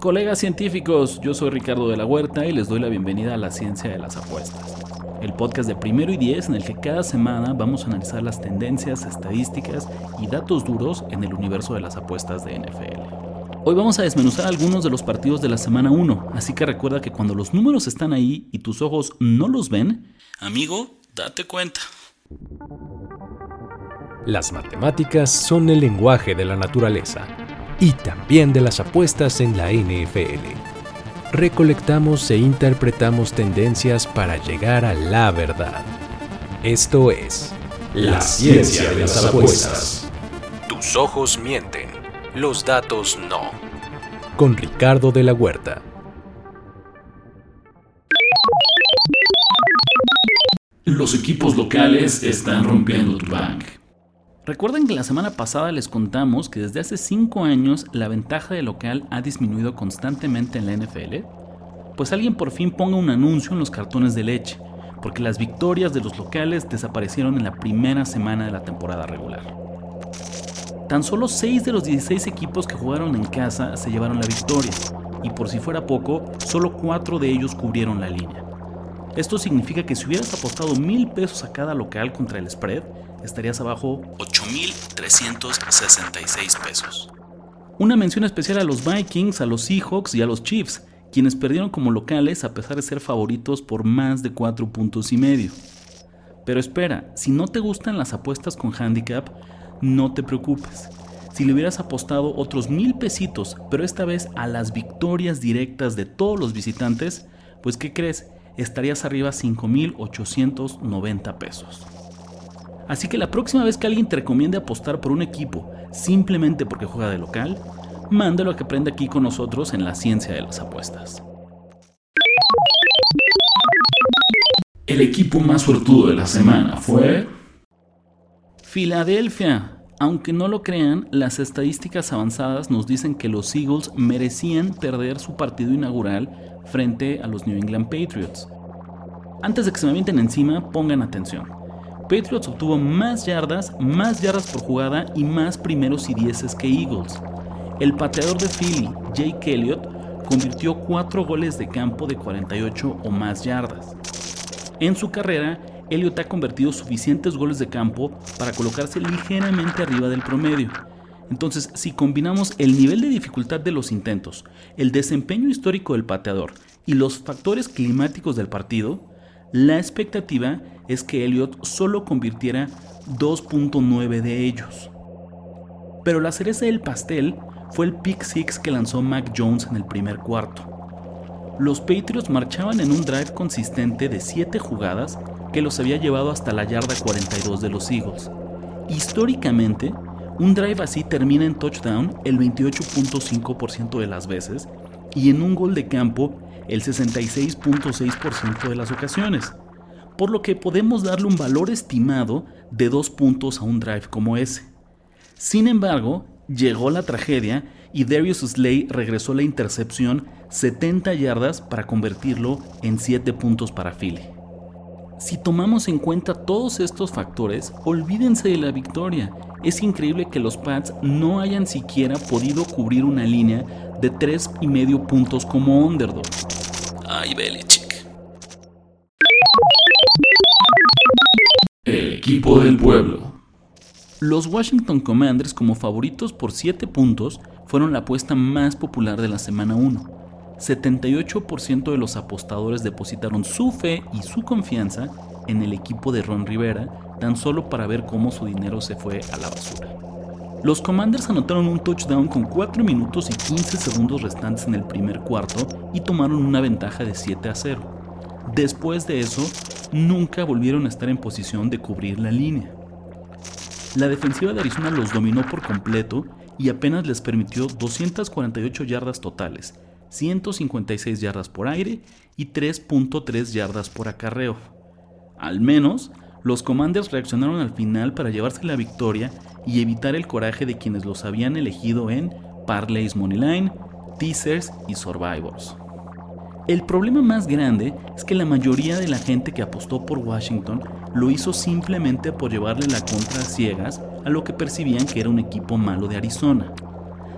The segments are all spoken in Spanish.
Colegas científicos, yo soy Ricardo de la Huerta y les doy la bienvenida a la ciencia de las apuestas, el podcast de primero y diez en el que cada semana vamos a analizar las tendencias, estadísticas y datos duros en el universo de las apuestas de NFL. Hoy vamos a desmenuzar algunos de los partidos de la semana 1, así que recuerda que cuando los números están ahí y tus ojos no los ven, amigo, date cuenta. Las matemáticas son el lenguaje de la naturaleza y también de las apuestas en la NFL. Recolectamos e interpretamos tendencias para llegar a la verdad. Esto es la ciencia de las apuestas. Tus ojos mienten, los datos no. Con Ricardo de la Huerta. Los equipos locales están rompiendo tu bank. Recuerden que la semana pasada les contamos que desde hace 5 años la ventaja de local ha disminuido constantemente en la NFL. Pues alguien por fin ponga un anuncio en los cartones de leche, porque las victorias de los locales desaparecieron en la primera semana de la temporada regular. Tan solo 6 de los 16 equipos que jugaron en casa se llevaron la victoria, y por si fuera poco, solo 4 de ellos cubrieron la línea. Esto significa que si hubieras apostado mil pesos a cada local contra el spread, estarías abajo 8.366 pesos. Una mención especial a los Vikings, a los Seahawks y a los Chiefs, quienes perdieron como locales a pesar de ser favoritos por más de 4 puntos y medio. Pero espera, si no te gustan las apuestas con handicap, no te preocupes. Si le hubieras apostado otros mil pesitos, pero esta vez a las victorias directas de todos los visitantes, pues ¿qué crees? Estarías arriba 5.890 pesos. Así que la próxima vez que alguien te recomiende apostar por un equipo simplemente porque juega de local, mándalo a que aprenda aquí con nosotros en la ciencia de las apuestas. El equipo más suertudo de la semana fue... Filadelfia. Aunque no lo crean, las estadísticas avanzadas nos dicen que los Eagles merecían perder su partido inaugural frente a los New England Patriots. Antes de que se me avienten encima, pongan atención. Patriots obtuvo más yardas, más yardas por jugada y más primeros y dieces que Eagles. El pateador de Philly, Jake Elliott, convirtió 4 goles de campo de 48 o más yardas. En su carrera, Elliott ha convertido suficientes goles de campo para colocarse ligeramente arriba del promedio. Entonces, si combinamos el nivel de dificultad de los intentos, el desempeño histórico del pateador y los factores climáticos del partido, la expectativa es que Elliott solo convirtiera 2.9 de ellos. Pero la cereza del pastel fue el pick six que lanzó Mac Jones en el primer cuarto. Los Patriots marchaban en un drive consistente de 7 jugadas que los había llevado hasta la yarda 42 de los Eagles. Históricamente, un drive así termina en touchdown el 28.5% de las veces y en un gol de campo el 66.6% de las ocasiones, por lo que podemos darle un valor estimado de dos puntos a un drive como ese. Sin embargo, llegó la tragedia y Darius Slay regresó la intercepción 70 yardas para convertirlo en 7 puntos para Philly. Si tomamos en cuenta todos estos factores, olvídense de la victoria. Es increíble que los Pats no hayan siquiera podido cubrir una línea de 3,5 puntos como underdog. Ay, Belichick. El equipo del pueblo. Los Washington Commanders como favoritos por 7 puntos fueron la apuesta más popular de la semana 1. 78% de los apostadores depositaron su fe y su confianza en el equipo de Ron Rivera tan solo para ver cómo su dinero se fue a la basura. Los Commanders anotaron un touchdown con 4 minutos y 15 segundos restantes en el primer cuarto y tomaron una ventaja de 7 a 0. Después de eso, nunca volvieron a estar en posición de cubrir la línea. La defensiva de Arizona los dominó por completo y apenas les permitió 248 yardas totales, 156 yardas por aire y 3.3 yardas por acarreo. Al menos, los Commanders reaccionaron al final para llevarse la victoria y evitar el coraje de quienes los habían elegido en Parlays Moneyline, Teasers y Survivors. El problema más grande es que la mayoría de la gente que apostó por Washington lo hizo simplemente por llevarle la contra a ciegas a lo que percibían que era un equipo malo de Arizona.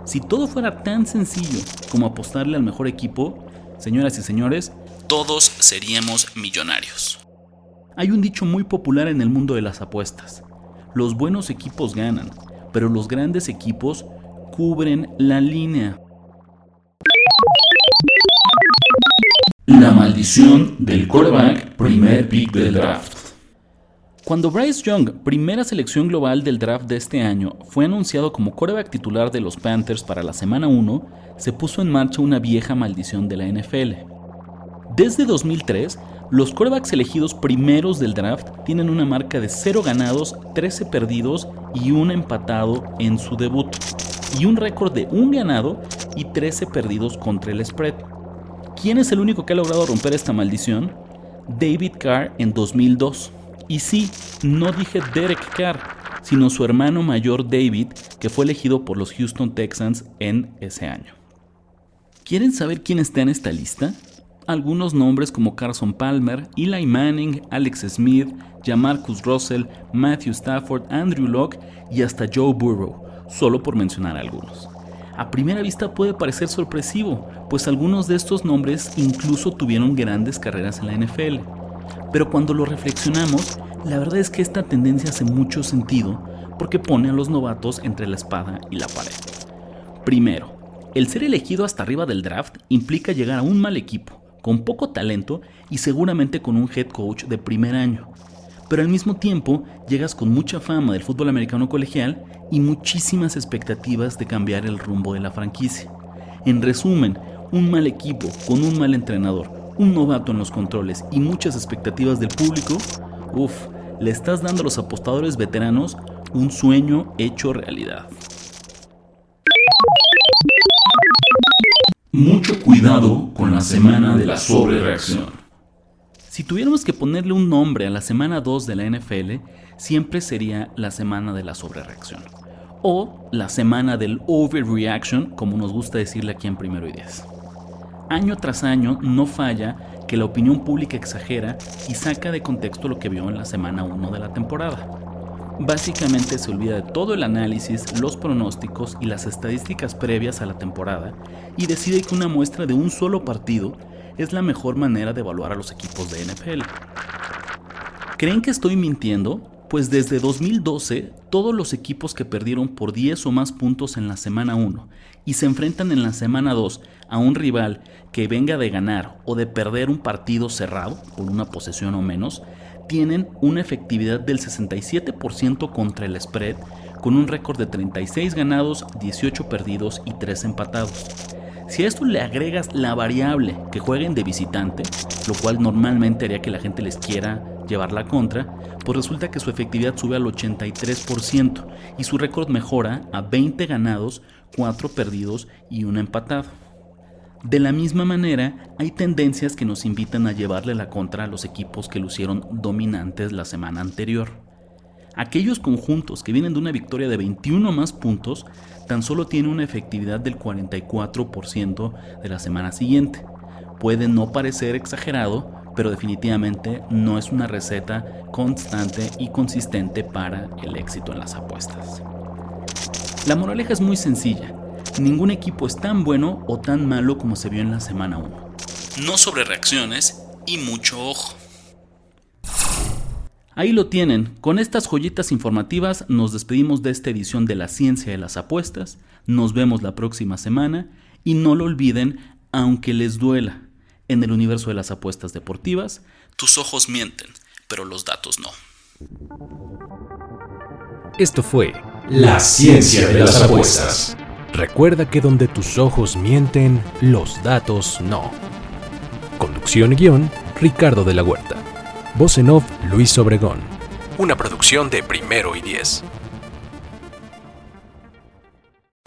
Si todo fuera tan sencillo como apostarle al mejor equipo, señoras y señores, todos seríamos millonarios. Hay un dicho muy popular en el mundo de las apuestas. Los buenos equipos ganan, pero los grandes equipos cubren la línea. La maldición del quarterback primer pick del draft. Cuando Bryce Young, primera selección global del draft de este año, fue anunciado como quarterback titular de los Panthers para la semana 1, se puso en marcha una vieja maldición de la NFL. Desde 2003, los quarterbacks elegidos primeros del draft tienen una marca de 0 ganados, 13 perdidos y 1 empatado en su debut, y un récord de 1 ganado y 13 perdidos contra el spread. ¿Quién es el único que ha logrado romper esta maldición? David Carr en 2002. Y sí, no dije Derek Carr, sino su hermano mayor David, que fue elegido por los Houston Texans en ese año. ¿Quieren saber quién está en esta lista? Algunos nombres como Carson Palmer, Eli Manning, Alex Smith, Jamarcus Russell, Matthew Stafford, Andrew Locke y hasta Joe Burrow, solo por mencionar algunos. A primera vista puede parecer sorpresivo, pues algunos de estos nombres incluso tuvieron grandes carreras en la NFL. Pero cuando lo reflexionamos, la verdad es que esta tendencia hace mucho sentido porque pone a los novatos entre la espada y la pared. Primero, el ser elegido hasta arriba del draft implica llegar a un mal equipo, con poco talento y seguramente con un head coach de primer año. Pero al mismo tiempo llegas con mucha fama del fútbol americano colegial y muchísimas expectativas de cambiar el rumbo de la franquicia. En resumen, un mal equipo con un mal entrenador, un novato en los controles y muchas expectativas del público, uff, le estás dando a los apostadores veteranos un sueño hecho realidad. Mucho cuidado con la semana de la sobrereacción. Si tuviéramos que ponerle un nombre a la semana 2 de la NFL, siempre sería la semana de la sobrereacción. O la semana del overreaction, como nos gusta decirle aquí en Primero y. Año tras año no falla que la opinión pública exagera y saca de contexto lo que vio en la semana 1 de la temporada básicamente se olvida de todo el análisis, los pronósticos y las estadísticas previas a la temporada y decide que una muestra de un solo partido es la mejor manera de evaluar a los equipos de NFL. ¿Creen que estoy mintiendo? Pues desde 2012 todos los equipos que perdieron por 10 o más puntos en la semana 1 y se enfrentan en la semana 2 a un rival que venga de ganar o de perder un partido cerrado por una posesión o menos, tienen una efectividad del 67% contra el spread, con un récord de 36 ganados, 18 perdidos y 3 empatados. Si a esto le agregas la variable que jueguen de visitante, lo cual normalmente haría que la gente les quiera llevar la contra, pues resulta que su efectividad sube al 83% y su récord mejora a 20 ganados, 4 perdidos y 1 empatado. De la misma manera, hay tendencias que nos invitan a llevarle la contra a los equipos que lucieron dominantes la semana anterior. Aquellos conjuntos que vienen de una victoria de 21 más puntos tan solo tienen una efectividad del 44% de la semana siguiente. Puede no parecer exagerado, pero definitivamente no es una receta constante y consistente para el éxito en las apuestas. La moraleja es muy sencilla ningún equipo es tan bueno o tan malo como se vio en la semana 1. No sobre reacciones y mucho ojo. Ahí lo tienen, con estas joyitas informativas nos despedimos de esta edición de la ciencia de las apuestas, nos vemos la próxima semana y no lo olviden, aunque les duela, en el universo de las apuestas deportivas, tus ojos mienten, pero los datos no. Esto fue La ciencia de las apuestas. Recuerda que donde tus ojos mienten, los datos no. Conducción y guion, Ricardo de la Huerta. Voz en off, Luis Obregón. Una producción de Primero y Diez.